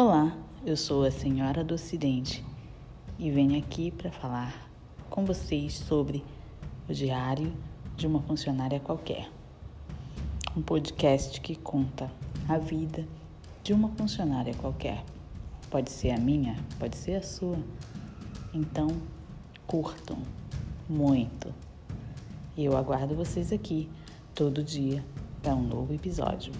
Olá, eu sou a Senhora do Ocidente e venho aqui para falar com vocês sobre o diário de uma funcionária qualquer. Um podcast que conta a vida de uma funcionária qualquer. Pode ser a minha, pode ser a sua. Então, curtam muito. E eu aguardo vocês aqui todo dia para um novo episódio.